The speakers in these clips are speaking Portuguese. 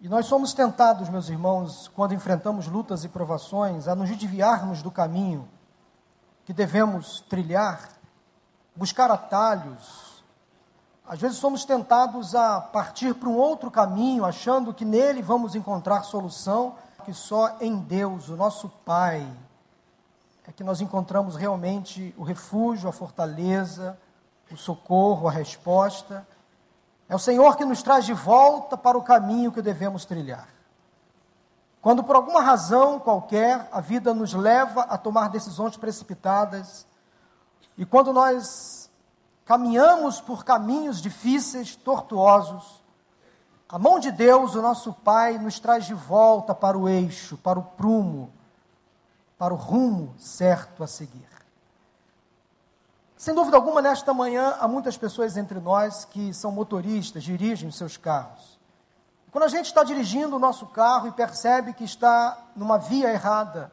E nós somos tentados, meus irmãos, quando enfrentamos lutas e provações, a nos desviarmos do caminho que devemos trilhar, buscar atalhos. Às vezes somos tentados a partir para um outro caminho, achando que nele vamos encontrar solução, que só em Deus, o nosso Pai, é que nós encontramos realmente o refúgio, a fortaleza, o socorro, a resposta. É o Senhor que nos traz de volta para o caminho que devemos trilhar. Quando por alguma razão qualquer a vida nos leva a tomar decisões precipitadas, e quando nós caminhamos por caminhos difíceis, tortuosos, a mão de Deus, o nosso Pai, nos traz de volta para o eixo, para o prumo, para o rumo certo a seguir. Sem dúvida alguma, nesta manhã, há muitas pessoas entre nós que são motoristas, dirigem os seus carros. Quando a gente está dirigindo o nosso carro e percebe que está numa via errada,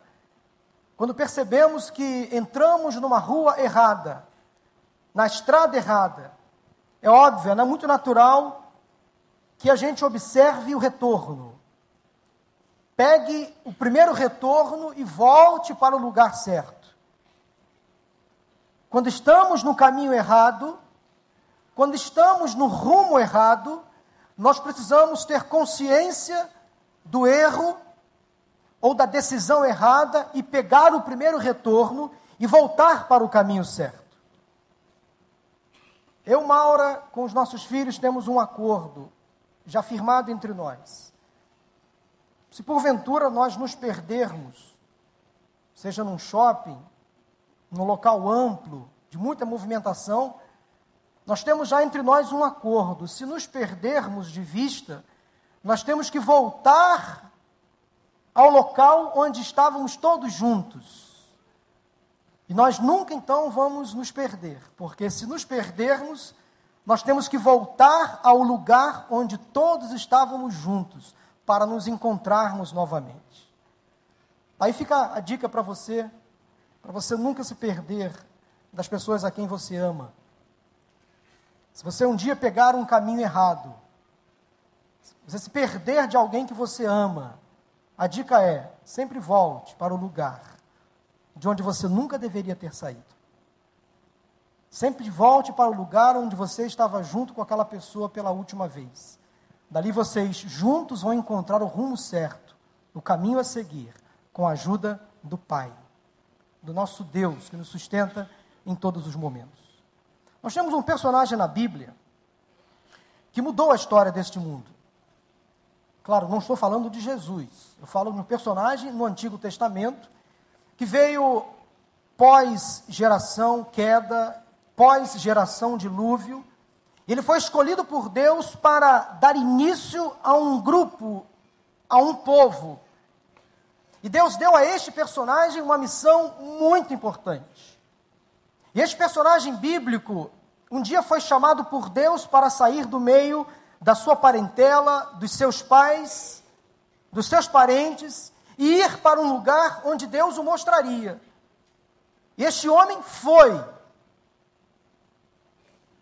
quando percebemos que entramos numa rua errada, na estrada errada, é óbvio, é muito natural que a gente observe o retorno pegue o primeiro retorno e volte para o lugar certo. Quando estamos no caminho errado, quando estamos no rumo errado, nós precisamos ter consciência do erro ou da decisão errada e pegar o primeiro retorno e voltar para o caminho certo. Eu, Maura, com os nossos filhos, temos um acordo já firmado entre nós. Se porventura nós nos perdermos, seja num shopping, num local amplo, de muita movimentação, nós temos já entre nós um acordo. Se nos perdermos de vista, nós temos que voltar ao local onde estávamos todos juntos. E nós nunca então vamos nos perder, porque se nos perdermos, nós temos que voltar ao lugar onde todos estávamos juntos para nos encontrarmos novamente. Aí fica a dica para você, para você nunca se perder das pessoas a quem você ama. Se você um dia pegar um caminho errado, se você se perder de alguém que você ama, a dica é: sempre volte para o lugar de onde você nunca deveria ter saído. Sempre volte para o lugar onde você estava junto com aquela pessoa pela última vez. Dali vocês juntos vão encontrar o rumo certo, o caminho a seguir, com a ajuda do Pai, do nosso Deus que nos sustenta em todos os momentos. Nós temos um personagem na Bíblia que mudou a história deste mundo. Claro, não estou falando de Jesus, eu falo de um personagem no Antigo Testamento que veio pós-geração queda, pós-geração dilúvio, ele foi escolhido por Deus para dar início a um grupo, a um povo. E Deus deu a este personagem uma missão muito importante. E este personagem bíblico um dia foi chamado por Deus para sair do meio da sua parentela, dos seus pais, dos seus parentes e ir para um lugar onde Deus o mostraria. E este homem foi.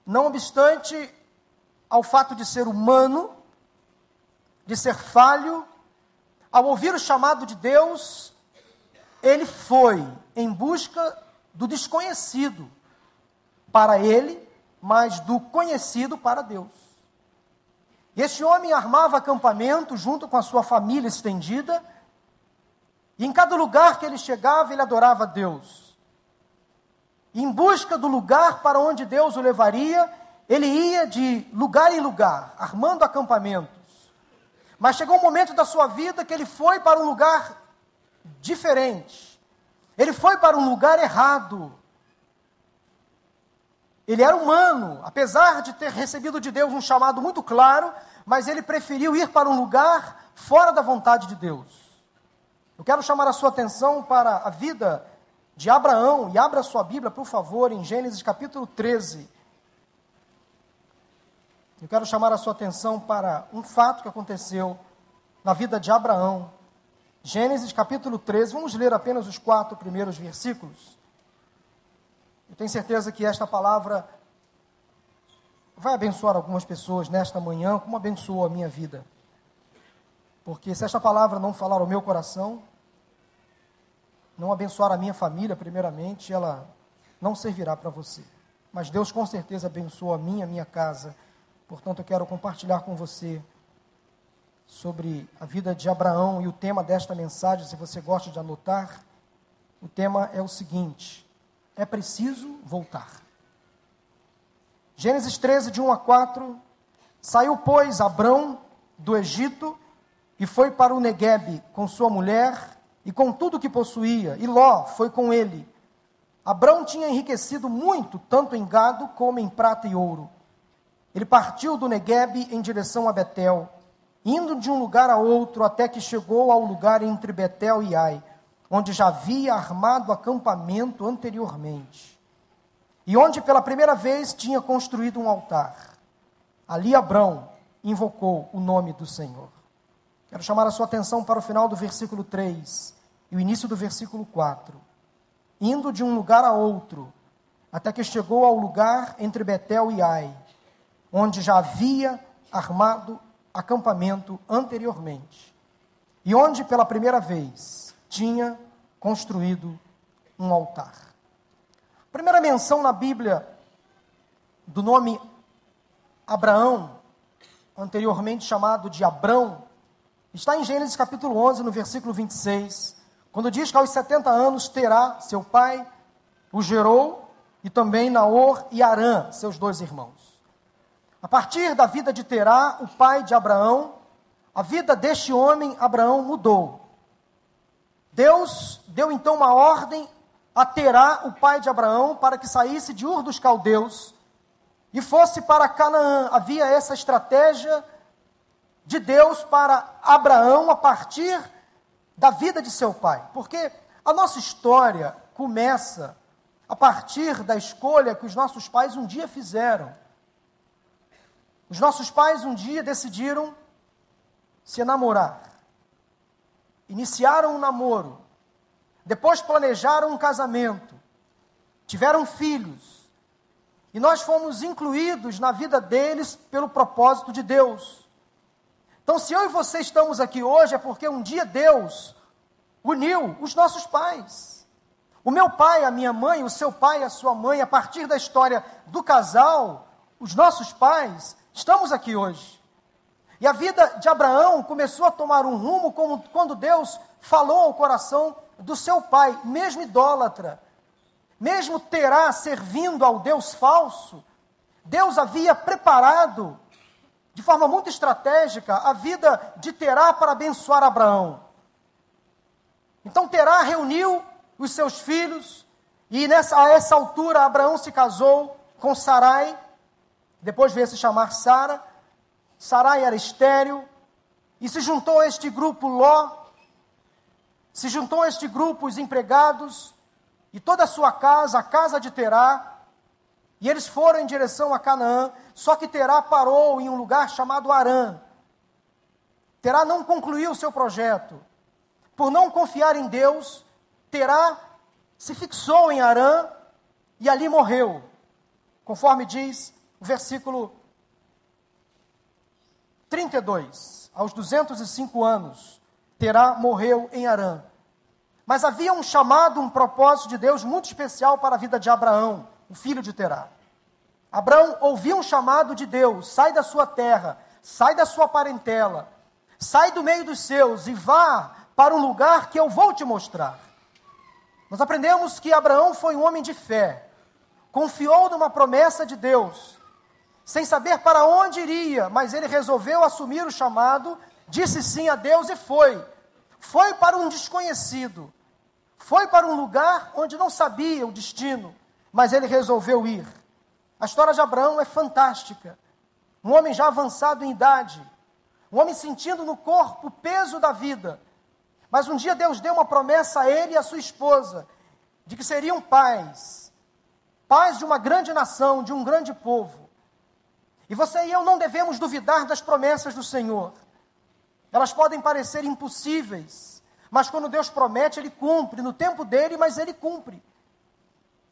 Não obstante ao fato de ser humano, de ser falho, ao ouvir o chamado de Deus, ele foi em busca do desconhecido para ele, mas do conhecido para Deus. Este homem armava acampamento junto com a sua família estendida, e em cada lugar que ele chegava, ele adorava Deus em busca do lugar para onde Deus o levaria, ele ia de lugar em lugar, armando acampamentos. Mas chegou um momento da sua vida que ele foi para um lugar diferente. Ele foi para um lugar errado. Ele era humano, apesar de ter recebido de Deus um chamado muito claro, mas ele preferiu ir para um lugar fora da vontade de Deus. Eu quero chamar a sua atenção para a vida de Abraão, e abra sua Bíblia, por favor, em Gênesis capítulo 13. Eu quero chamar a sua atenção para um fato que aconteceu na vida de Abraão. Gênesis capítulo 13, vamos ler apenas os quatro primeiros versículos. Eu tenho certeza que esta palavra vai abençoar algumas pessoas nesta manhã, como abençoou a minha vida. Porque se esta palavra não falar ao meu coração, não abençoar a minha família, primeiramente, ela não servirá para você. Mas Deus com certeza abençoa a minha, a minha casa. Portanto, eu quero compartilhar com você sobre a vida de Abraão e o tema desta mensagem, se você gosta de anotar, o tema é o seguinte: é preciso voltar. Gênesis 13, de 1 a 4. Saiu, pois, Abrão do Egito e foi para o Neguebe com sua mulher e com tudo que possuía, e Ló foi com ele. Abrão tinha enriquecido muito, tanto em gado como em prata e ouro. Ele partiu do Neguebe em direção a Betel, indo de um lugar a outro até que chegou ao lugar entre Betel e Ai, onde já havia armado acampamento anteriormente, e onde pela primeira vez tinha construído um altar. Ali Abrão invocou o nome do Senhor. Quero chamar a sua atenção para o final do versículo 3 e o início do versículo 4. Indo de um lugar a outro, até que chegou ao lugar entre Betel e Ai, onde já havia armado acampamento anteriormente, e onde pela primeira vez tinha construído um altar. A primeira menção na Bíblia do nome Abraão, anteriormente chamado de Abrão, Está em Gênesis capítulo 11, no versículo 26, quando diz que aos 70 anos terá seu pai, o gerou, e também Naor e Arã, seus dois irmãos. A partir da vida de Terá, o pai de Abraão, a vida deste homem, Abraão, mudou. Deus deu então uma ordem a Terá, o pai de Abraão, para que saísse de Ur dos Caldeus e fosse para Canaã. Havia essa estratégia de Deus para Abraão a partir da vida de seu pai. Porque a nossa história começa a partir da escolha que os nossos pais um dia fizeram. Os nossos pais um dia decidiram se enamorar. Iniciaram um namoro. Depois planejaram um casamento. Tiveram filhos. E nós fomos incluídos na vida deles pelo propósito de Deus. Então, se eu e você estamos aqui hoje, é porque um dia Deus uniu os nossos pais. O meu pai, a minha mãe, o seu pai, a sua mãe, a partir da história do casal, os nossos pais, estamos aqui hoje. E a vida de Abraão começou a tomar um rumo como, quando Deus falou ao coração do seu pai, mesmo idólatra, mesmo terá servindo ao Deus falso, Deus havia preparado de forma muito estratégica, a vida de Terá para abençoar Abraão. Então Terá reuniu os seus filhos, e nessa, a essa altura Abraão se casou com Sarai, depois veio se chamar Sara. Sarai era estéril, e se juntou a este grupo Ló, se juntou a este grupo os empregados, e toda a sua casa, a casa de Terá, e eles foram em direção a Canaã, só que Terá parou em um lugar chamado Arã. Terá não concluiu o seu projeto. Por não confiar em Deus, Terá se fixou em Arã e ali morreu. Conforme diz versículo 32. Aos 205 anos, Terá morreu em Arã. Mas havia um chamado, um propósito de Deus muito especial para a vida de Abraão o filho de Terá. Abraão ouviu um chamado de Deus: sai da sua terra, sai da sua parentela, sai do meio dos seus e vá para um lugar que eu vou te mostrar. Nós aprendemos que Abraão foi um homem de fé, confiou numa promessa de Deus, sem saber para onde iria, mas ele resolveu assumir o chamado, disse sim a Deus e foi. Foi para um desconhecido, foi para um lugar onde não sabia o destino, mas ele resolveu ir. A história de Abraão é fantástica. Um homem já avançado em idade, um homem sentindo no corpo o peso da vida. Mas um dia Deus deu uma promessa a ele e a sua esposa, de que seriam pais, pais de uma grande nação, de um grande povo. E você e eu não devemos duvidar das promessas do Senhor. Elas podem parecer impossíveis, mas quando Deus promete, Ele cumpre, no tempo dele, mas Ele cumpre.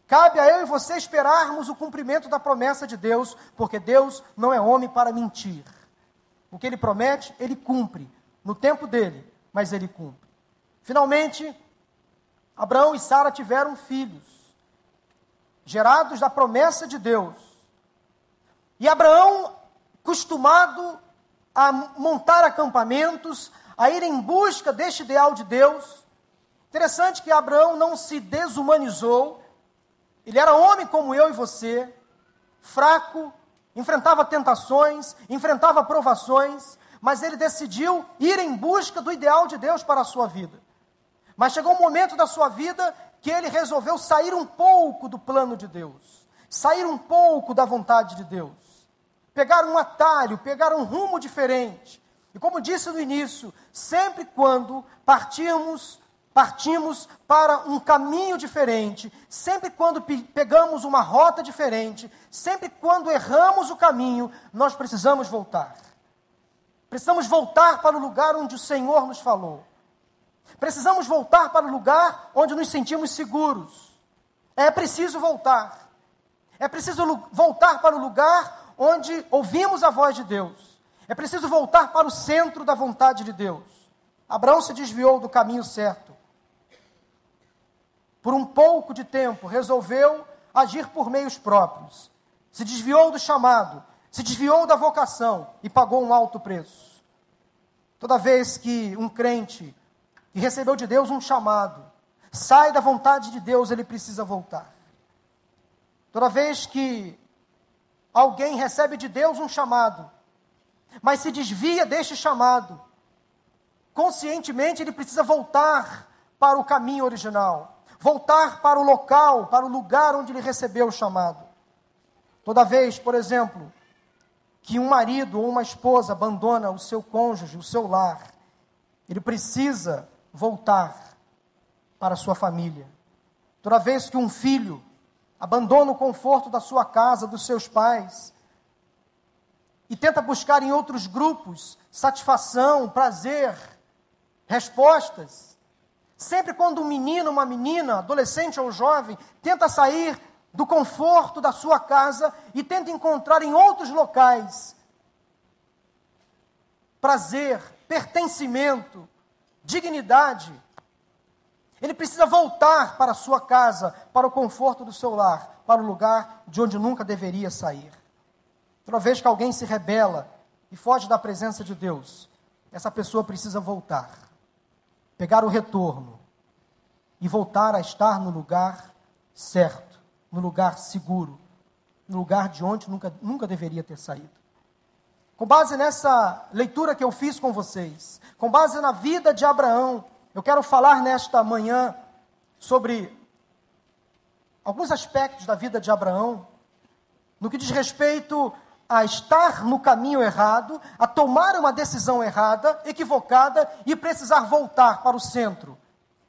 Cabe a eu e você esperarmos o cumprimento da promessa de Deus, porque Deus não é homem para mentir. O que ele promete, ele cumpre. no tempo dele, mas ele cumpre. Finalmente, Abraão e Sara tiveram filhos, gerados da promessa de Deus. E Abraão, acostumado a montar acampamentos, a ir em busca deste ideal de Deus. Interessante que Abraão não se desumanizou, ele era homem como eu e você, fraco, enfrentava tentações, enfrentava provações, mas ele decidiu ir em busca do ideal de Deus para a sua vida. Mas chegou um momento da sua vida que ele resolveu sair um pouco do plano de Deus, sair um pouco da vontade de Deus, pegar um atalho, pegar um rumo diferente. E como disse no início, sempre quando partimos, partimos para um caminho diferente, sempre quando pegamos uma rota diferente, sempre quando erramos o caminho, nós precisamos voltar. Precisamos voltar para o lugar onde o Senhor nos falou. Precisamos voltar para o lugar onde nos sentimos seguros. É preciso voltar. É preciso voltar para o lugar onde ouvimos a voz de Deus. É preciso voltar para o centro da vontade de Deus. Abraão se desviou do caminho certo. Por um pouco de tempo, resolveu agir por meios próprios. Se desviou do chamado, se desviou da vocação e pagou um alto preço. Toda vez que um crente que recebeu de Deus um chamado, sai da vontade de Deus, ele precisa voltar. Toda vez que alguém recebe de Deus um chamado, mas se desvia deste chamado, conscientemente ele precisa voltar para o caminho original, voltar para o local, para o lugar onde ele recebeu o chamado. Toda vez, por exemplo, que um marido ou uma esposa abandona o seu cônjuge, o seu lar, ele precisa voltar para sua família. Toda vez que um filho abandona o conforto da sua casa, dos seus pais, e tenta buscar em outros grupos satisfação, prazer, respostas, sempre quando um menino, uma menina, adolescente ou jovem, tenta sair do conforto da sua casa e tenta encontrar em outros locais prazer, pertencimento, dignidade. Ele precisa voltar para a sua casa, para o conforto do seu lar, para o lugar de onde nunca deveria sair. Toda vez que alguém se rebela e foge da presença de Deus, essa pessoa precisa voltar, pegar o retorno e voltar a estar no lugar certo, no lugar seguro, no lugar de onde nunca, nunca deveria ter saído. Com base nessa leitura que eu fiz com vocês, com base na vida de Abraão, eu quero falar nesta manhã sobre alguns aspectos da vida de Abraão, no que diz respeito a estar no caminho errado, a tomar uma decisão errada, equivocada e precisar voltar para o centro,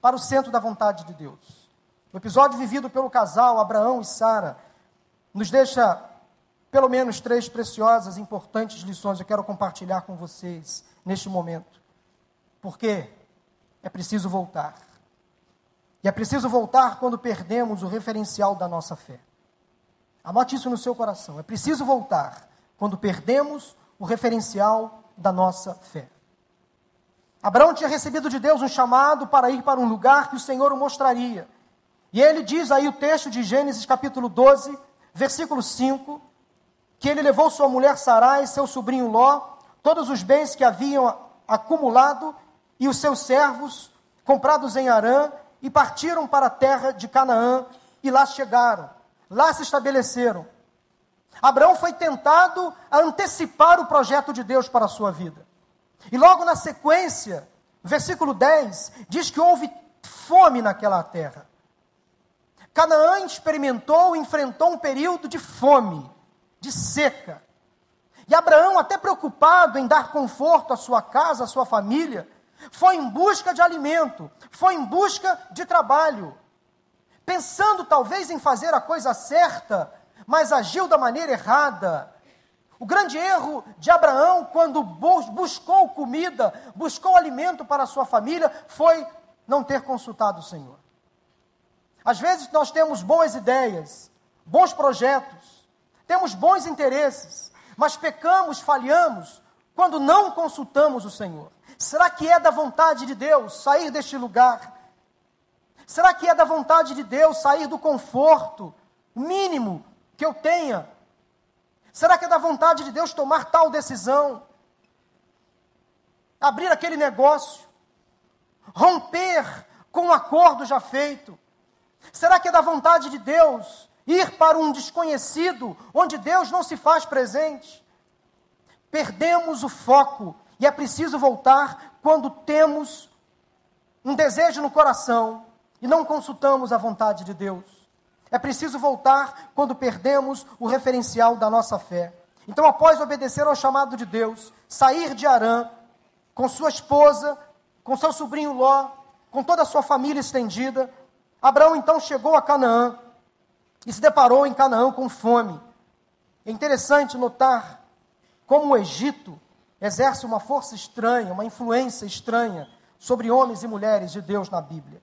para o centro da vontade de Deus. O episódio vivido pelo casal Abraão e Sara nos deixa pelo menos três preciosas, importantes lições eu quero compartilhar com vocês neste momento. Porque é preciso voltar. E é preciso voltar quando perdemos o referencial da nossa fé. Anote isso no seu coração. É preciso voltar quando perdemos o referencial da nossa fé. Abraão tinha recebido de Deus um chamado para ir para um lugar que o Senhor o mostraria. E ele diz aí o texto de Gênesis capítulo 12, versículo 5, que ele levou sua mulher Sarai, seu sobrinho Ló, todos os bens que haviam acumulado e os seus servos, comprados em Arã, e partiram para a terra de Canaã, e lá chegaram, lá se estabeleceram. Abraão foi tentado a antecipar o projeto de Deus para a sua vida. E logo na sequência, versículo 10, diz que houve fome naquela terra. Canaã experimentou, enfrentou um período de fome de seca. E Abraão, até preocupado em dar conforto à sua casa, à sua família, foi em busca de alimento, foi em busca de trabalho, pensando talvez em fazer a coisa certa, mas agiu da maneira errada. O grande erro de Abraão, quando buscou comida, buscou alimento para a sua família, foi não ter consultado o Senhor. Às vezes nós temos boas ideias, bons projetos, temos bons interesses, mas pecamos, falhamos quando não consultamos o Senhor. Será que é da vontade de Deus sair deste lugar? Será que é da vontade de Deus sair do conforto mínimo que eu tenha? Será que é da vontade de Deus tomar tal decisão? Abrir aquele negócio? Romper com um acordo já feito? Será que é da vontade de Deus ir para um desconhecido onde Deus não se faz presente? Perdemos o foco e é preciso voltar quando temos um desejo no coração e não consultamos a vontade de Deus. É preciso voltar quando perdemos o referencial da nossa fé. Então, após obedecer ao chamado de Deus, sair de Arã com sua esposa, com seu sobrinho Ló, com toda a sua família estendida, Abraão então chegou a Canaã e se deparou em Canaã com fome. É interessante notar como o Egito exerce uma força estranha, uma influência estranha sobre homens e mulheres de Deus na Bíblia.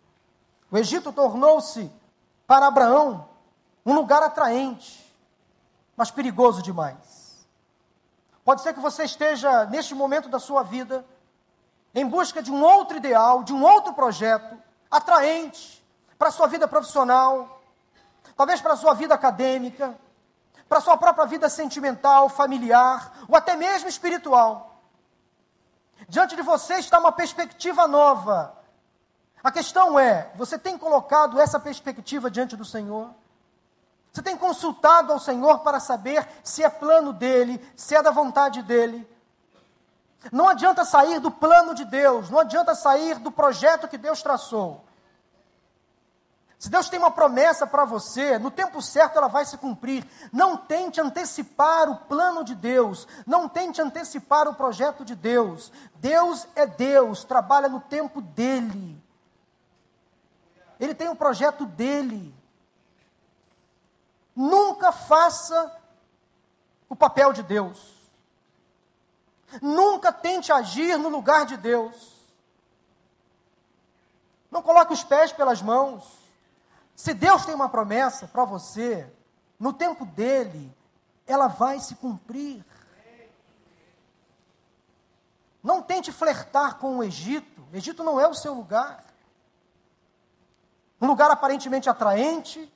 O Egito tornou-se para Abraão um lugar atraente, mas perigoso demais. Pode ser que você esteja, neste momento da sua vida, em busca de um outro ideal, de um outro projeto, atraente para a sua vida profissional, talvez para a sua vida acadêmica, para a sua própria vida sentimental, familiar, ou até mesmo espiritual. Diante de você está uma perspectiva nova. A questão é: você tem colocado essa perspectiva diante do Senhor? Você tem consultado ao Senhor para saber se é plano dele, se é da vontade dele? Não adianta sair do plano de Deus, não adianta sair do projeto que Deus traçou. Se Deus tem uma promessa para você, no tempo certo ela vai se cumprir. Não tente antecipar o plano de Deus, não tente antecipar o projeto de Deus. Deus é Deus, trabalha no tempo dele. Ele tem um projeto dele. Nunca faça o papel de Deus. Nunca tente agir no lugar de Deus. Não coloque os pés pelas mãos. Se Deus tem uma promessa para você, no tempo dele, ela vai se cumprir. Não tente flertar com o Egito. O Egito não é o seu lugar. Um lugar aparentemente atraente,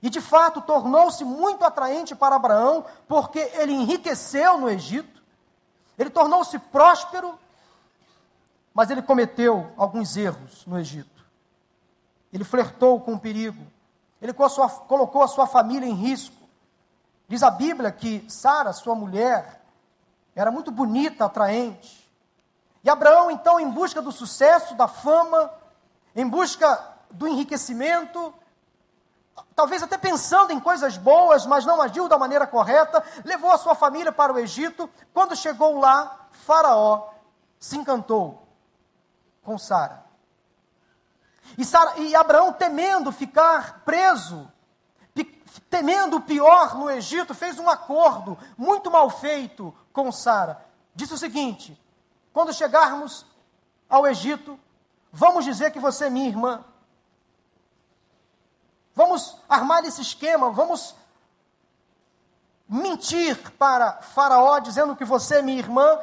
e de fato tornou-se muito atraente para Abraão, porque ele enriqueceu no Egito, ele tornou-se próspero, mas ele cometeu alguns erros no Egito. Ele flertou com o perigo. Ele colocou a sua família em risco. Diz a Bíblia que Sara, sua mulher, era muito bonita, atraente. E Abraão, então, em busca do sucesso, da fama, em busca do enriquecimento, talvez até pensando em coisas boas, mas não agiu da maneira correta, levou a sua família para o Egito. Quando chegou lá, Faraó se encantou com Sara. E, Sara, e Abraão, temendo ficar preso, temendo o pior no Egito, fez um acordo muito mal feito com Sara. Disse o seguinte: quando chegarmos ao Egito, vamos dizer que você é minha irmã. Vamos armar esse esquema, vamos mentir para Faraó dizendo que você é minha irmã.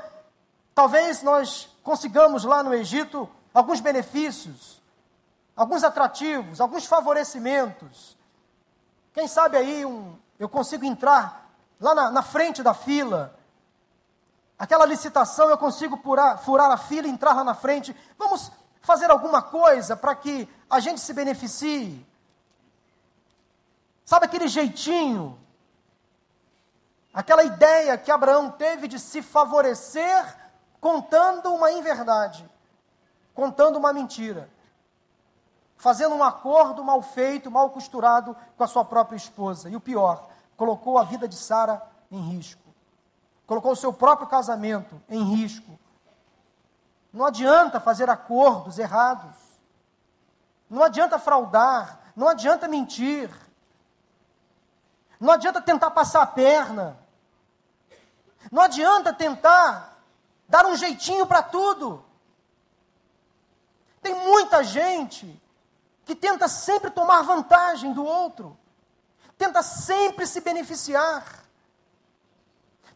Talvez nós consigamos lá no Egito alguns benefícios alguns atrativos, alguns favorecimentos. Quem sabe aí um, eu consigo entrar lá na, na frente da fila. Aquela licitação eu consigo furar, furar a fila e entrar lá na frente. Vamos fazer alguma coisa para que a gente se beneficie. Sabe aquele jeitinho? Aquela ideia que Abraão teve de se favorecer contando uma inverdade, contando uma mentira fazendo um acordo mal feito, mal costurado com a sua própria esposa. E o pior, colocou a vida de Sara em risco. Colocou o seu próprio casamento em risco. Não adianta fazer acordos errados. Não adianta fraudar, não adianta mentir. Não adianta tentar passar a perna. Não adianta tentar dar um jeitinho para tudo. Tem muita gente que tenta sempre tomar vantagem do outro, tenta sempre se beneficiar,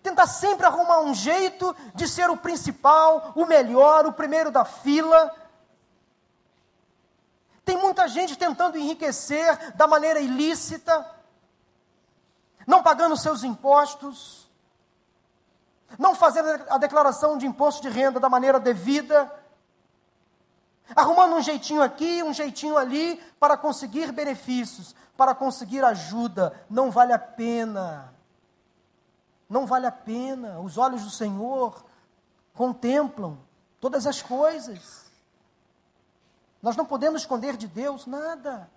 tentar sempre arrumar um jeito de ser o principal, o melhor, o primeiro da fila. Tem muita gente tentando enriquecer da maneira ilícita, não pagando seus impostos, não fazendo a declaração de imposto de renda da maneira devida, arrumando um jeitinho aqui, um jeitinho ali, para conseguir benefícios, para conseguir ajuda. Não vale a pena. Não vale a pena. Os olhos do Senhor contemplam todas as coisas. Nós não podemos esconder de Deus nada.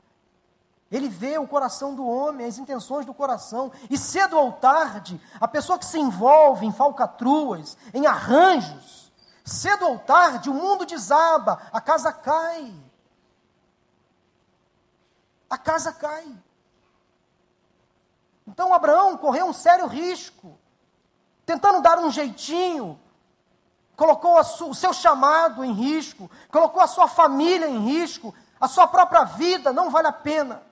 Ele vê o coração do homem, as intenções do coração. E cedo ou tarde, a pessoa que se envolve em falcatruas, em arranjos, cedo ou tarde o mundo desaba, a casa cai. A casa cai. Então Abraão correu um sério risco, tentando dar um jeitinho, colocou o seu chamado em risco, colocou a sua família em risco, a sua própria vida, não vale a pena.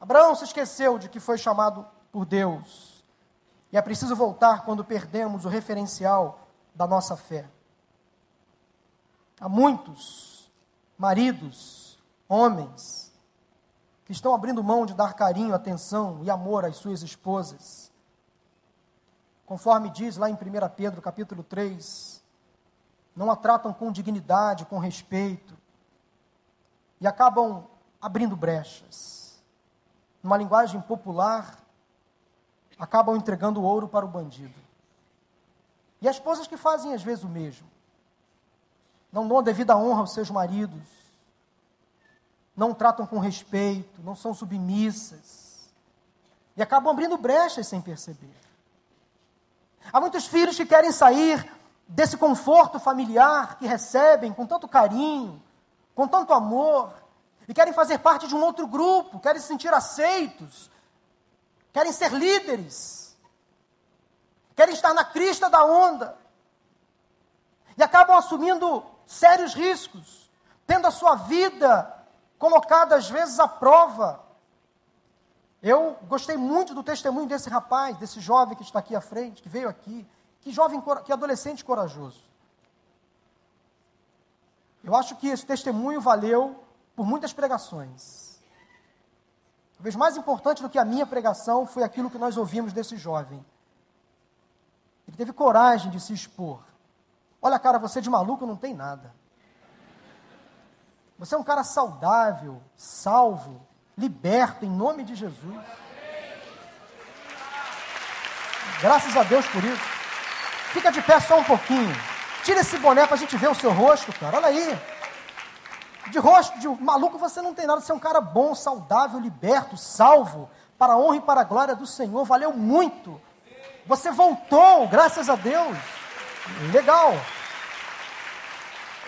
Abraão se esqueceu de que foi chamado por Deus. E é preciso voltar quando perdemos o referencial da nossa fé. Há muitos maridos, homens, que estão abrindo mão de dar carinho, atenção e amor às suas esposas. Conforme diz lá em 1 Pedro capítulo 3, não a tratam com dignidade, com respeito, e acabam abrindo brechas numa linguagem popular, acabam entregando ouro para o bandido. E as esposas que fazem às vezes o mesmo. Não dão a devida honra aos seus maridos, não tratam com respeito, não são submissas, e acabam abrindo brechas sem perceber. Há muitos filhos que querem sair desse conforto familiar que recebem com tanto carinho, com tanto amor, e querem fazer parte de um outro grupo, querem se sentir aceitos, querem ser líderes, querem estar na crista da onda, e acabam assumindo sérios riscos, tendo a sua vida colocada às vezes à prova. Eu gostei muito do testemunho desse rapaz, desse jovem que está aqui à frente, que veio aqui. Que jovem, que adolescente corajoso. Eu acho que esse testemunho valeu por muitas pregações. Talvez mais importante do que a minha pregação foi aquilo que nós ouvimos desse jovem. Ele teve coragem de se expor. Olha, cara, você de maluco não tem nada. Você é um cara saudável, salvo, liberto, em nome de Jesus. Graças a Deus por isso. Fica de pé só um pouquinho. Tira esse boné para a gente ver o seu rosto, cara. Olha aí. De rosto de maluco você não tem nada, você é um cara bom, saudável, liberto, salvo, para a honra e para a glória do Senhor, valeu muito. Você voltou, graças a Deus. Legal.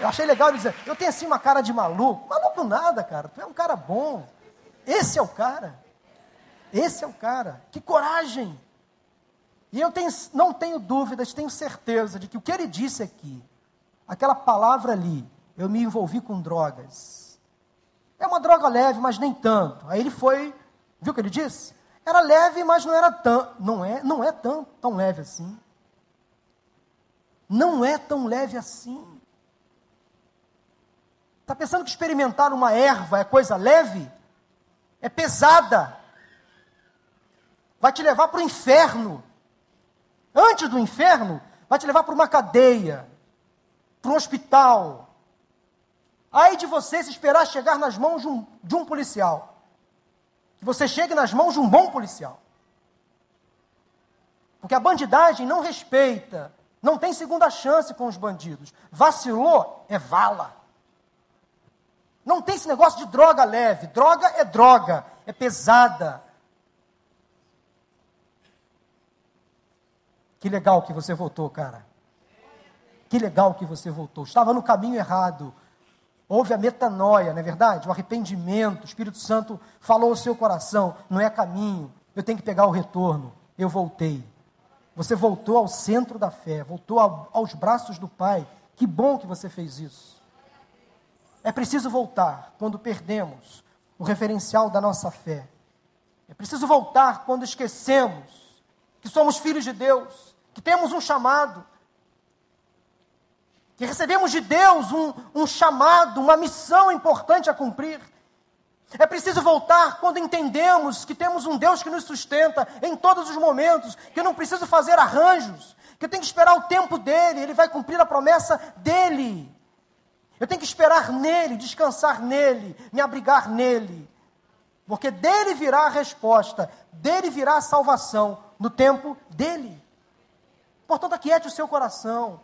Eu achei legal ele dizer, eu tenho assim uma cara de maluco. Maluco nada, cara, tu é um cara bom. Esse é o cara. Esse é o cara. Que coragem. E eu tenho, não tenho dúvidas, tenho certeza de que o que ele disse aqui, aquela palavra ali, eu me envolvi com drogas. É uma droga leve, mas nem tanto. Aí ele foi, viu o que ele disse? Era leve, mas não era tão, não é, não é tão, tão leve assim. Não é tão leve assim. Está pensando que experimentar uma erva é coisa leve? É pesada. Vai te levar para o inferno. Antes do inferno, vai te levar para uma cadeia, para um hospital, Ai de você se esperar chegar nas mãos de um, de um policial. Que você chegue nas mãos de um bom policial. Porque a bandidagem não respeita, não tem segunda chance com os bandidos. Vacilou, é vala. Não tem esse negócio de droga leve. Droga é droga, é pesada. Que legal que você voltou, cara. Que legal que você voltou. Estava no caminho errado. Houve a metanoia, não é verdade? O arrependimento, o Espírito Santo falou ao seu coração: não é caminho, eu tenho que pegar o retorno. Eu voltei. Você voltou ao centro da fé, voltou ao, aos braços do Pai. Que bom que você fez isso. É preciso voltar quando perdemos o referencial da nossa fé. É preciso voltar quando esquecemos que somos filhos de Deus, que temos um chamado, que recebemos de Deus um, um chamado, uma missão importante a cumprir. É preciso voltar quando entendemos que temos um Deus que nos sustenta em todos os momentos, que não preciso fazer arranjos, que eu tenho que esperar o tempo dele, ele vai cumprir a promessa dele. Eu tenho que esperar nele, descansar nele, me abrigar nele. Porque dele virá a resposta, dele virá a salvação, no tempo dele. Portanto, aquiete o seu coração.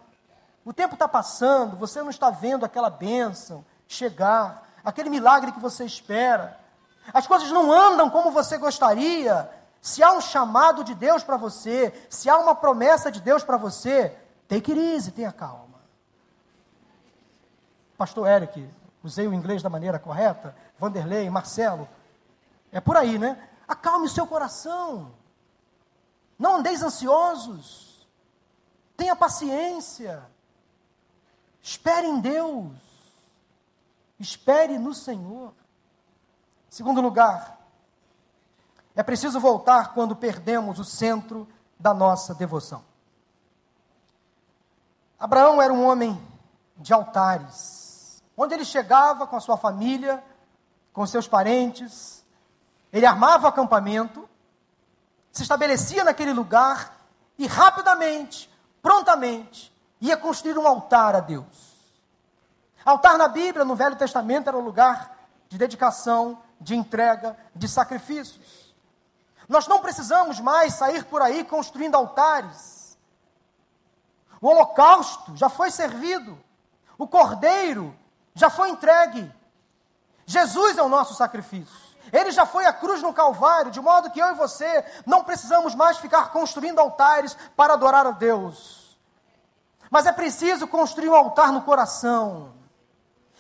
O tempo está passando, você não está vendo aquela bênção chegar, aquele milagre que você espera. As coisas não andam como você gostaria. Se há um chamado de Deus para você, se há uma promessa de Deus para você, it easy, tenha calma. Pastor Eric, usei o inglês da maneira correta? Vanderlei, Marcelo, é por aí, né? Acalme o seu coração. Não andeis ansiosos. Tenha paciência. Espere em Deus. Espere no Senhor. Segundo lugar, é preciso voltar quando perdemos o centro da nossa devoção. Abraão era um homem de altares. Onde ele chegava com a sua família, com seus parentes, ele armava acampamento, se estabelecia naquele lugar e rapidamente, prontamente, ia construir um altar a Deus. Altar na Bíblia, no Velho Testamento, era um lugar de dedicação, de entrega, de sacrifícios. Nós não precisamos mais sair por aí construindo altares. O holocausto já foi servido. O cordeiro já foi entregue. Jesus é o nosso sacrifício. Ele já foi à cruz no Calvário, de modo que eu e você não precisamos mais ficar construindo altares para adorar a Deus. Mas é preciso construir um altar no coração.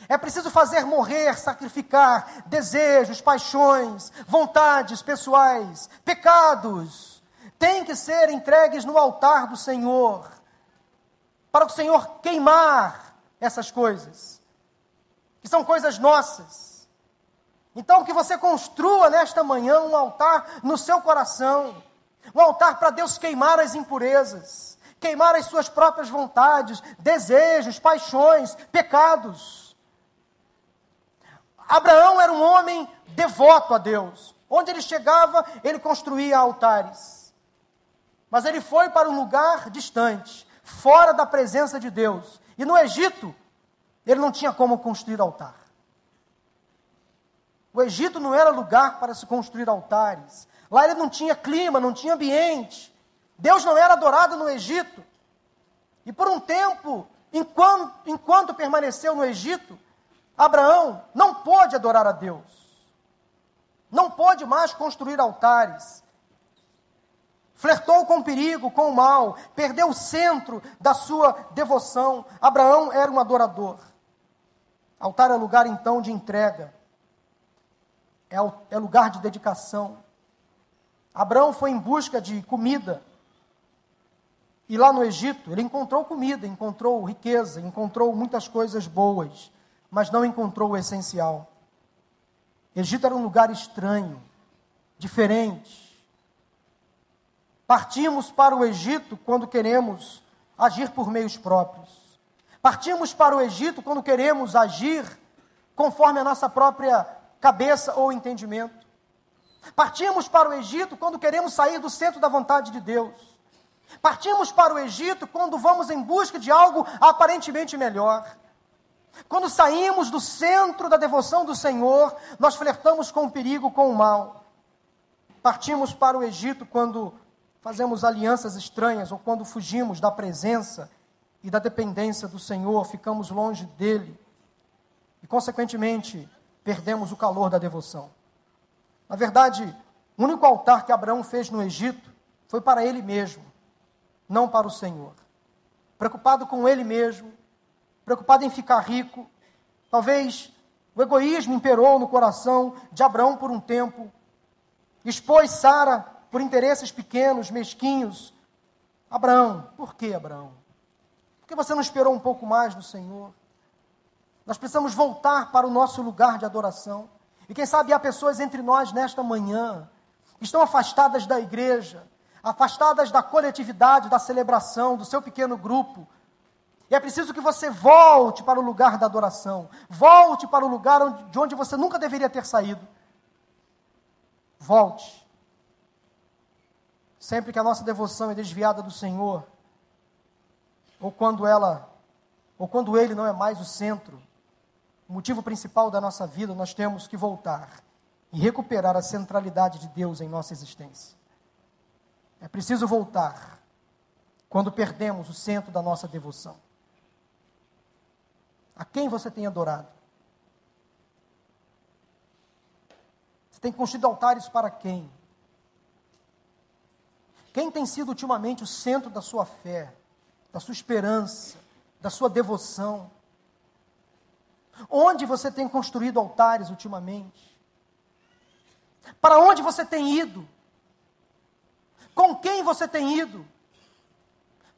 É preciso fazer morrer, sacrificar desejos, paixões, vontades pessoais, pecados. Tem que ser entregues no altar do Senhor, para o Senhor queimar essas coisas, que são coisas nossas então, que você construa nesta manhã um altar no seu coração, um altar para Deus queimar as impurezas, queimar as suas próprias vontades, desejos, paixões, pecados. Abraão era um homem devoto a Deus. Onde ele chegava, ele construía altares. Mas ele foi para um lugar distante, fora da presença de Deus. E no Egito, ele não tinha como construir altar. O Egito não era lugar para se construir altares. Lá ele não tinha clima, não tinha ambiente. Deus não era adorado no Egito. E por um tempo, enquanto, enquanto permaneceu no Egito, Abraão não pôde adorar a Deus. Não pôde mais construir altares. Flertou com o perigo, com o mal, perdeu o centro da sua devoção. Abraão era um adorador. Altar é lugar então de entrega é, é lugar de dedicação. Abraão foi em busca de comida. E lá no Egito, ele encontrou comida, encontrou riqueza, encontrou muitas coisas boas, mas não encontrou o essencial. Egito era um lugar estranho, diferente. Partimos para o Egito quando queremos agir por meios próprios. Partimos para o Egito quando queremos agir conforme a nossa própria cabeça ou entendimento. Partimos para o Egito quando queremos sair do centro da vontade de Deus. Partimos para o Egito quando vamos em busca de algo aparentemente melhor. Quando saímos do centro da devoção do Senhor, nós flertamos com o perigo, com o mal. Partimos para o Egito quando fazemos alianças estranhas ou quando fugimos da presença e da dependência do Senhor, ficamos longe dele. E, consequentemente, perdemos o calor da devoção. Na verdade, o único altar que Abraão fez no Egito foi para ele mesmo, não para o Senhor. Preocupado com ele mesmo, preocupado em ficar rico, talvez o egoísmo imperou no coração de Abraão por um tempo, expôs Sara por interesses pequenos, mesquinhos. Abraão, por que Abraão? Por que você não esperou um pouco mais no Senhor? Nós precisamos voltar para o nosso lugar de adoração. E quem sabe há pessoas entre nós nesta manhã que estão afastadas da igreja, afastadas da coletividade, da celebração, do seu pequeno grupo. E é preciso que você volte para o lugar da adoração, volte para o lugar de onde você nunca deveria ter saído. Volte. Sempre que a nossa devoção é desviada do Senhor, ou quando ela, ou quando Ele não é mais o centro, o motivo principal da nossa vida, nós temos que voltar e recuperar a centralidade de Deus em nossa existência. É preciso voltar quando perdemos o centro da nossa devoção. A quem você tem adorado? Você tem construído altares para quem? Quem tem sido ultimamente o centro da sua fé, da sua esperança, da sua devoção? Onde você tem construído altares ultimamente? Para onde você tem ido? Com quem você tem ido?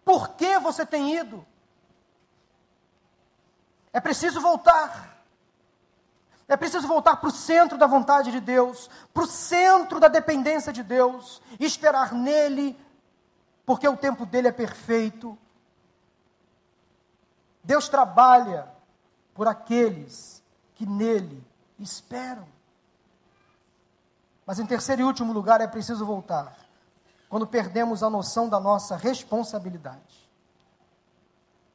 Por que você tem ido? É preciso voltar. É preciso voltar para o centro da vontade de Deus, para o centro da dependência de Deus, e esperar nele, porque o tempo dele é perfeito. Deus trabalha por aqueles que nele esperam. Mas em terceiro e último lugar, é preciso voltar quando perdemos a noção da nossa responsabilidade.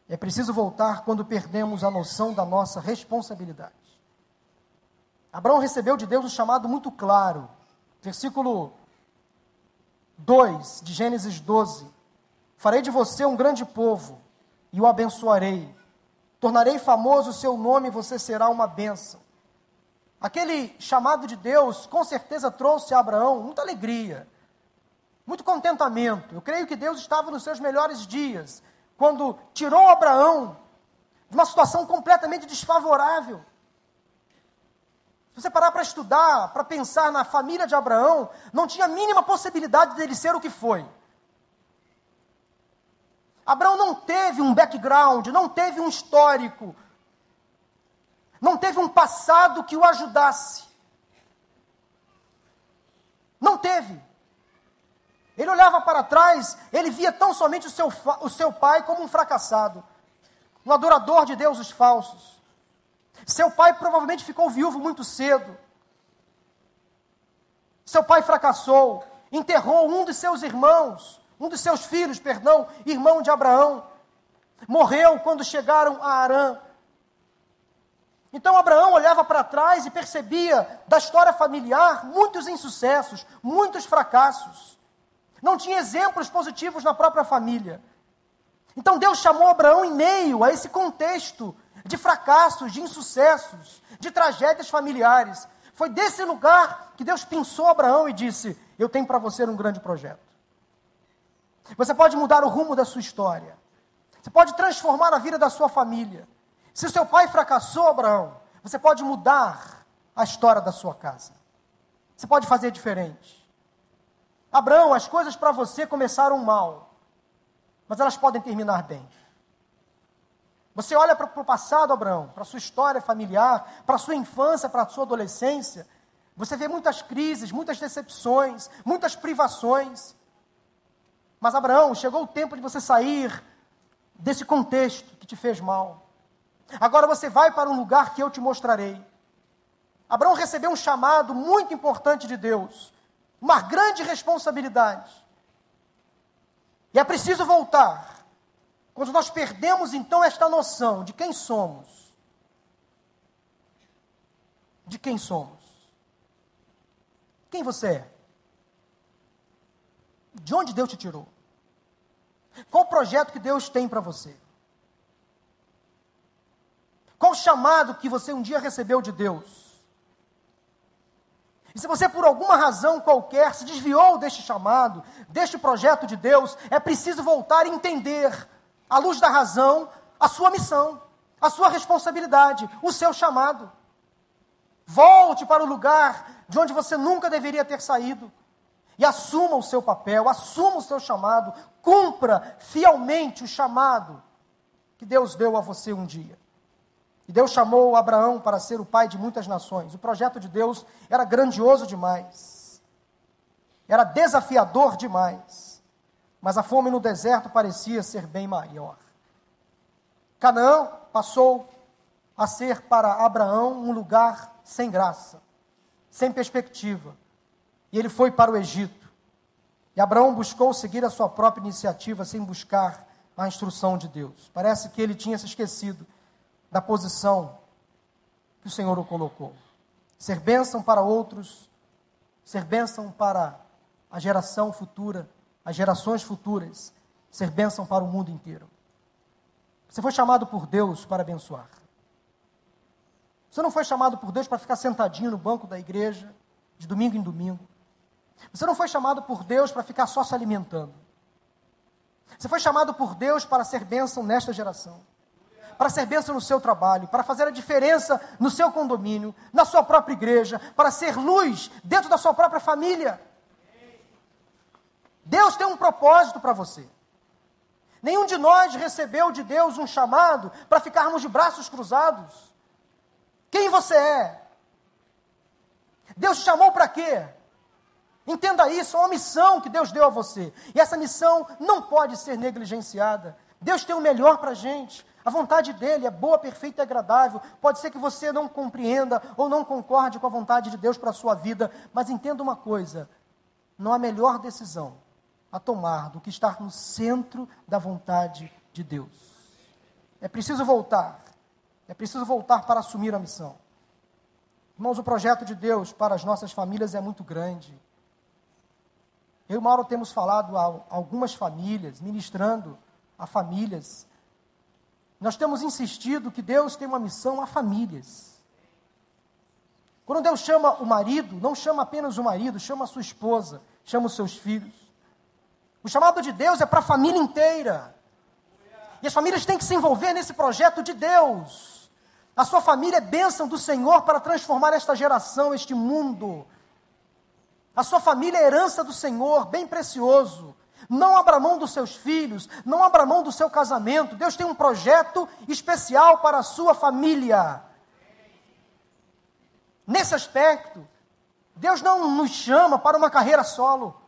É preciso voltar quando perdemos a noção da nossa responsabilidade. Abraão recebeu de Deus um chamado muito claro. Versículo 2 de Gênesis 12: Farei de você um grande povo e o abençoarei. Tornarei famoso o seu nome e você será uma bênção. Aquele chamado de Deus com certeza trouxe a Abraão muita alegria, muito contentamento. Eu creio que Deus estava nos seus melhores dias quando tirou Abraão de uma situação completamente desfavorável. Se você parar para estudar, para pensar na família de Abraão, não tinha a mínima possibilidade dele ser o que foi. Abraão não teve um background, não teve um histórico, não teve um passado que o ajudasse. Não teve. Ele olhava para trás, ele via tão somente o seu, o seu pai como um fracassado, um adorador de deuses falsos. Seu pai provavelmente ficou viúvo muito cedo. Seu pai fracassou, enterrou um dos seus irmãos, um dos seus filhos, perdão, irmão de Abraão. Morreu quando chegaram a Arã. Então Abraão olhava para trás e percebia da história familiar muitos insucessos, muitos fracassos não tinha exemplos positivos na própria família. Então Deus chamou Abraão em meio a esse contexto de fracassos, de insucessos, de tragédias familiares. Foi desse lugar que Deus pensou Abraão e disse: Eu tenho para você um grande projeto. Você pode mudar o rumo da sua história. Você pode transformar a vida da sua família. Se seu pai fracassou, Abraão, você pode mudar a história da sua casa. Você pode fazer diferente. Abraão, as coisas para você começaram mal, mas elas podem terminar bem. Você olha para o passado, Abraão, para a sua história familiar, para a sua infância, para a sua adolescência, você vê muitas crises, muitas decepções, muitas privações. Mas, Abraão, chegou o tempo de você sair desse contexto que te fez mal. Agora você vai para um lugar que eu te mostrarei. Abraão recebeu um chamado muito importante de Deus uma grande responsabilidade. E é preciso voltar. Quando nós perdemos então esta noção de quem somos. De quem somos. Quem você é? De onde Deus te tirou? Qual o projeto que Deus tem para você? Qual o chamado que você um dia recebeu de Deus? E se você, por alguma razão qualquer, se desviou deste chamado, deste projeto de Deus, é preciso voltar e entender, à luz da razão, a sua missão, a sua responsabilidade, o seu chamado. Volte para o lugar de onde você nunca deveria ter saído. E assuma o seu papel, assuma o seu chamado, cumpra fielmente o chamado que Deus deu a você um dia. E Deus chamou Abraão para ser o pai de muitas nações. O projeto de Deus era grandioso demais. Era desafiador demais. mas a fome no deserto parecia ser bem maior. Canaã passou a ser para Abraão um lugar sem graça, sem perspectiva. E ele foi para o Egito. E Abraão buscou seguir a sua própria iniciativa sem buscar a instrução de Deus. Parece que ele tinha se esquecido da posição que o Senhor o colocou. Ser bênção para outros, ser bênção para a geração futura, as gerações futuras, ser bênção para o mundo inteiro. Você foi chamado por Deus para abençoar. Você não foi chamado por Deus para ficar sentadinho no banco da igreja, de domingo em domingo. Você não foi chamado por Deus para ficar só se alimentando. Você foi chamado por Deus para ser bênção nesta geração. Para ser bênção no seu trabalho, para fazer a diferença no seu condomínio, na sua própria igreja, para ser luz dentro da sua própria família. Deus tem um propósito para você. Nenhum de nós recebeu de Deus um chamado para ficarmos de braços cruzados. Quem você é? Deus te chamou para quê? Entenda isso, é uma missão que Deus deu a você. E essa missão não pode ser negligenciada. Deus tem o melhor para a gente. A vontade dele é boa, perfeita e agradável. Pode ser que você não compreenda ou não concorde com a vontade de Deus para a sua vida, mas entenda uma coisa: não há melhor decisão a tomar do que estar no centro da vontade de Deus. É preciso voltar, é preciso voltar para assumir a missão. Irmãos, o projeto de Deus para as nossas famílias é muito grande. Eu e Mauro temos falado a algumas famílias, ministrando a famílias. Nós temos insistido que Deus tem uma missão a famílias. Quando Deus chama o marido, não chama apenas o marido, chama a sua esposa, chama os seus filhos. O chamado de Deus é para a família inteira. E as famílias têm que se envolver nesse projeto de Deus. A sua família é bênção do Senhor para transformar esta geração, este mundo. A sua família é herança do Senhor, bem precioso. Não abra mão dos seus filhos, não abra mão do seu casamento. Deus tem um projeto especial para a sua família. Nesse aspecto, Deus não nos chama para uma carreira solo.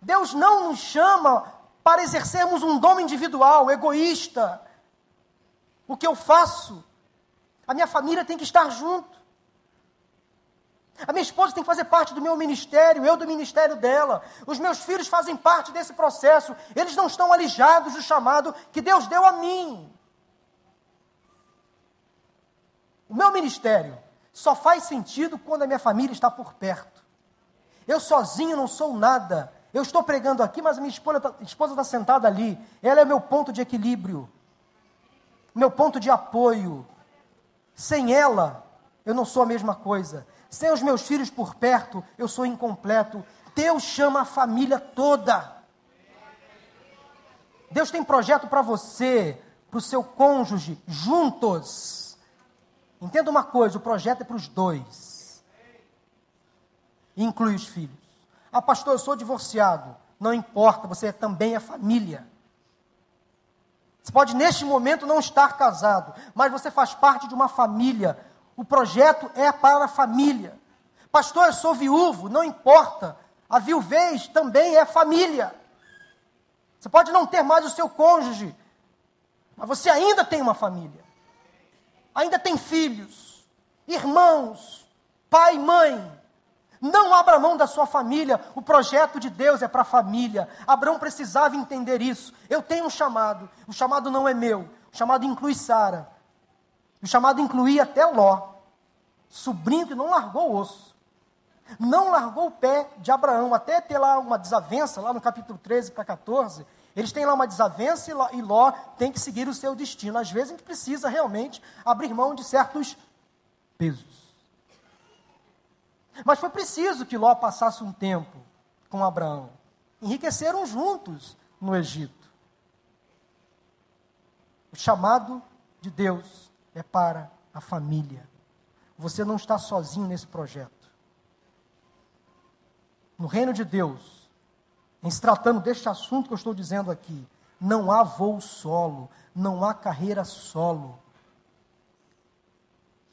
Deus não nos chama para exercermos um dom individual, egoísta. O que eu faço? A minha família tem que estar junto. A minha esposa tem que fazer parte do meu ministério, eu do ministério dela. Os meus filhos fazem parte desse processo. Eles não estão alijados do chamado que Deus deu a mim. O meu ministério só faz sentido quando a minha família está por perto. Eu sozinho não sou nada. Eu estou pregando aqui, mas a minha esposa está tá sentada ali. Ela é meu ponto de equilíbrio, meu ponto de apoio. Sem ela, eu não sou a mesma coisa. Sem os meus filhos por perto, eu sou incompleto. Deus chama a família toda. Deus tem projeto para você, para o seu cônjuge, juntos. Entenda uma coisa: o projeto é para os dois. Inclui os filhos. Ah, pastor, eu sou divorciado. Não importa, você também é família. Você pode, neste momento, não estar casado, mas você faz parte de uma família. O projeto é para a família. Pastor, eu sou viúvo, não importa. A viuvez também é família. Você pode não ter mais o seu cônjuge, mas você ainda tem uma família. Ainda tem filhos, irmãos, pai mãe. Não abra mão da sua família. O projeto de Deus é para a família. Abraão precisava entender isso. Eu tenho um chamado. O chamado não é meu. O chamado inclui Sara. O chamado inclui até Ló, sobrinho que não largou o osso. Não largou o pé de Abraão, até ter lá uma desavença, lá no capítulo 13 para 14. Eles têm lá uma desavença e Ló tem que seguir o seu destino. Às vezes a gente precisa realmente abrir mão de certos pesos. Mas foi preciso que Ló passasse um tempo com Abraão. Enriqueceram juntos no Egito. O chamado de Deus é para a família. Você não está sozinho nesse projeto. No reino de Deus, em se tratando deste assunto que eu estou dizendo aqui, não há voo solo, não há carreira solo.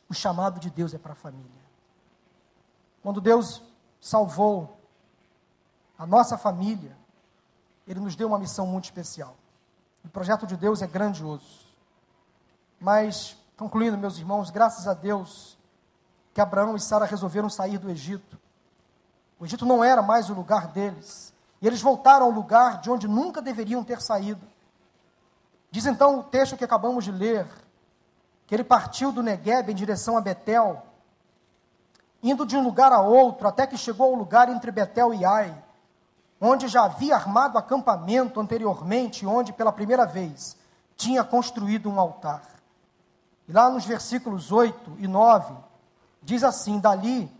O chamado de Deus é para a família. Quando Deus salvou a nossa família, ele nos deu uma missão muito especial. O projeto de Deus é grandioso. Mas, concluindo, meus irmãos, graças a Deus que Abraão e Sara resolveram sair do Egito. O Egito não era mais o lugar deles. E eles voltaram ao lugar de onde nunca deveriam ter saído. Diz então o texto que acabamos de ler, que ele partiu do Negueb em direção a Betel, indo de um lugar a outro, até que chegou ao lugar entre Betel e Ai, onde já havia armado acampamento anteriormente, onde pela primeira vez tinha construído um altar. E lá nos versículos 8 e 9, diz assim: Dali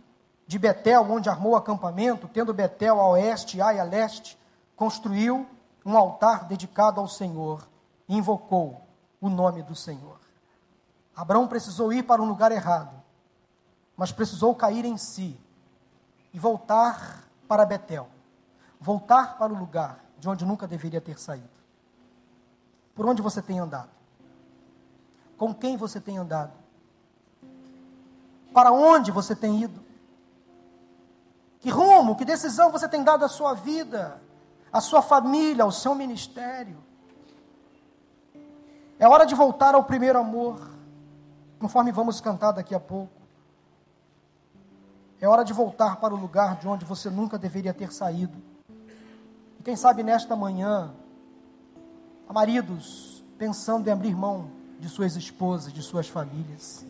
de Betel, onde armou acampamento, tendo Betel a oeste e Ai a leste, construiu um altar dedicado ao Senhor e invocou o nome do Senhor. Abraão precisou ir para um lugar errado, mas precisou cair em si e voltar para Betel, voltar para o lugar de onde nunca deveria ter saído. Por onde você tem andado? Com quem você tem andado? Para onde você tem ido? Que rumo, que decisão você tem dado à sua vida, à sua família, ao seu ministério? É hora de voltar ao primeiro amor, conforme vamos cantar daqui a pouco. É hora de voltar para o lugar de onde você nunca deveria ter saído. E quem sabe nesta manhã, há maridos pensando em abrir mão de suas esposas, de suas famílias.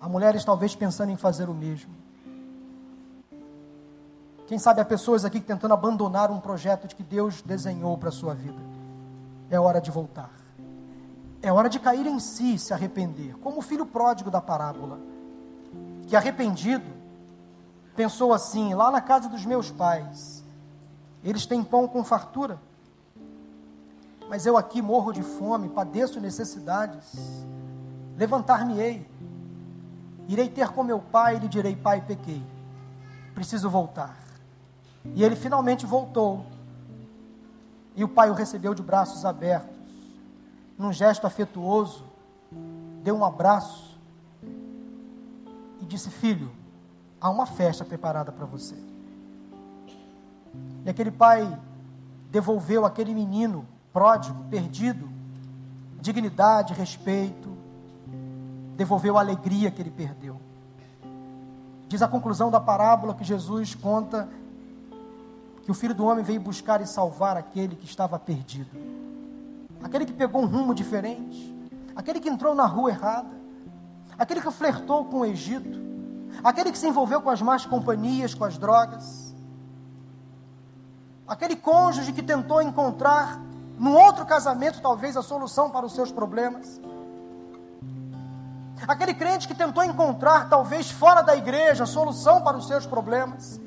Há mulheres talvez pensando em fazer o mesmo. Quem sabe há pessoas aqui tentando abandonar um projeto de que Deus desenhou para a sua vida. É hora de voltar. É hora de cair em si, se arrepender, como o filho pródigo da parábola, que arrependido pensou assim: lá na casa dos meus pais, eles têm pão com fartura, mas eu aqui morro de fome, padeço necessidades. Levantar-me-ei, irei ter com meu pai e lhe direi: Pai, pequei, preciso voltar. E ele finalmente voltou, e o pai o recebeu de braços abertos num gesto afetuoso, deu um abraço e disse: Filho, há uma festa preparada para você. E aquele pai devolveu aquele menino pródigo, perdido, dignidade, respeito, devolveu a alegria que ele perdeu. Diz a conclusão da parábola que Jesus conta que o filho do homem veio buscar e salvar aquele que estava perdido. Aquele que pegou um rumo diferente, aquele que entrou na rua errada, aquele que flertou com o Egito, aquele que se envolveu com as más companhias, com as drogas, aquele cônjuge que tentou encontrar num outro casamento talvez a solução para os seus problemas. Aquele crente que tentou encontrar, talvez fora da igreja, solução para os seus problemas.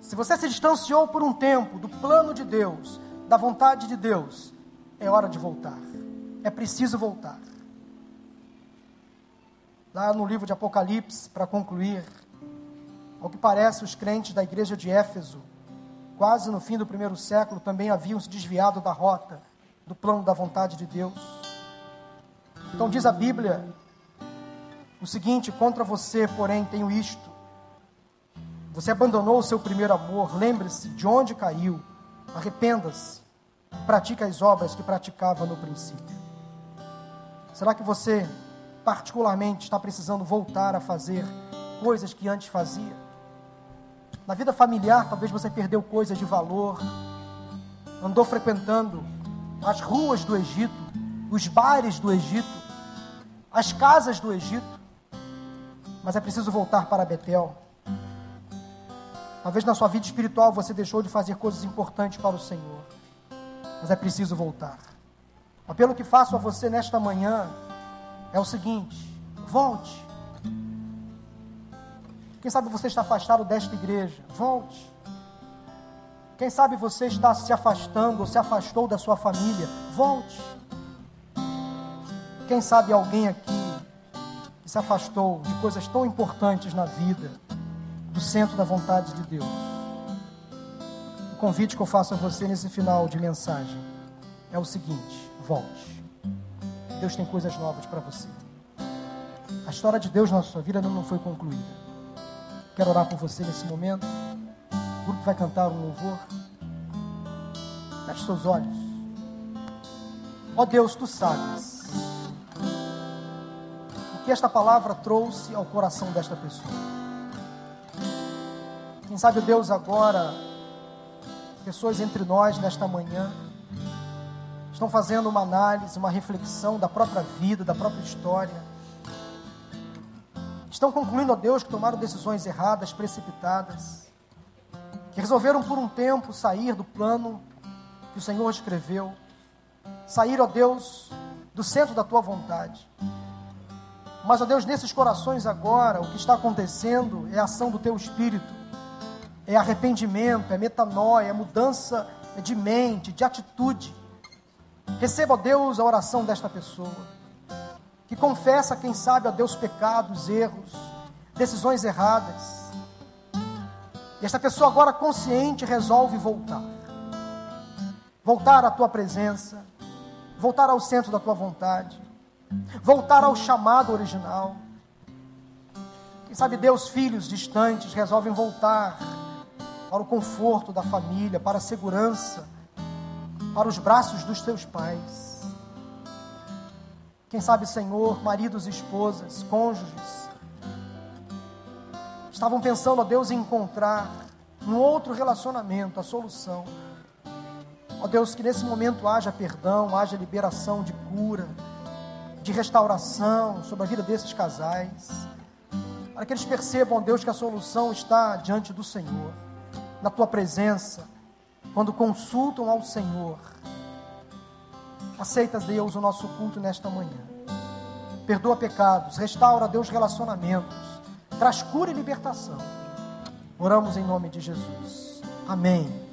Se você se distanciou por um tempo do plano de Deus, da vontade de Deus, é hora de voltar. É preciso voltar. Lá no livro de Apocalipse, para concluir, ao que parece, os crentes da igreja de Éfeso, quase no fim do primeiro século, também haviam se desviado da rota, do plano da vontade de Deus. Então diz a Bíblia o seguinte: contra você, porém, tenho isto. Você abandonou o seu primeiro amor, lembre-se de onde caiu Arrependa-se. Pratique as obras que praticava no princípio. Será que você, particularmente, está precisando voltar a fazer coisas que antes fazia? Na vida familiar, talvez você perdeu coisas de valor, andou frequentando as ruas do Egito, os bares do Egito, as casas do Egito, mas é preciso voltar para Betel Talvez na sua vida espiritual você deixou de fazer coisas importantes para o Senhor. Mas é preciso voltar. O apelo que faço a você nesta manhã é o seguinte: volte. Quem sabe você está afastado desta igreja? Volte. Quem sabe você está se afastando ou se afastou da sua família? Volte. Quem sabe alguém aqui que se afastou de coisas tão importantes na vida do centro da vontade de Deus. O convite que eu faço a você nesse final de mensagem é o seguinte: volte. Deus tem coisas novas para você. A história de Deus na sua vida ainda não foi concluída. Quero orar por você nesse momento. O grupo vai cantar um louvor. Feche seus olhos. Ó oh Deus, tu sabes que esta palavra trouxe ao coração desta pessoa. Quem sabe, Deus, agora, pessoas entre nós nesta manhã estão fazendo uma análise, uma reflexão da própria vida, da própria história. Estão concluindo, ó Deus, que tomaram decisões erradas, precipitadas, que resolveram por um tempo sair do plano que o Senhor escreveu sair, ó Deus, do centro da tua vontade. Mas, ó Deus, nesses corações agora, o que está acontecendo é a ação do teu espírito, é arrependimento, é metanoia, é mudança de mente, de atitude. Receba, ó Deus, a oração desta pessoa, que confessa, quem sabe, ó Deus, pecados, erros, decisões erradas. E esta pessoa agora consciente resolve voltar. Voltar à tua presença, voltar ao centro da tua vontade, voltar ao chamado original. Quem sabe Deus, filhos distantes, resolvem voltar para o conforto da família, para a segurança, para os braços dos seus pais. Quem sabe, Senhor, maridos e esposas, cônjuges, estavam pensando, a Deus, em encontrar um outro relacionamento, a solução Ó Deus, que nesse momento haja perdão, haja liberação de cura, de restauração sobre a vida desses casais. Para que eles percebam, Deus, que a solução está diante do Senhor, na tua presença, quando consultam ao Senhor. Aceita, Deus, o nosso culto nesta manhã. Perdoa pecados, restaura, Deus, relacionamentos, traz cura e libertação. Oramos em nome de Jesus. Amém.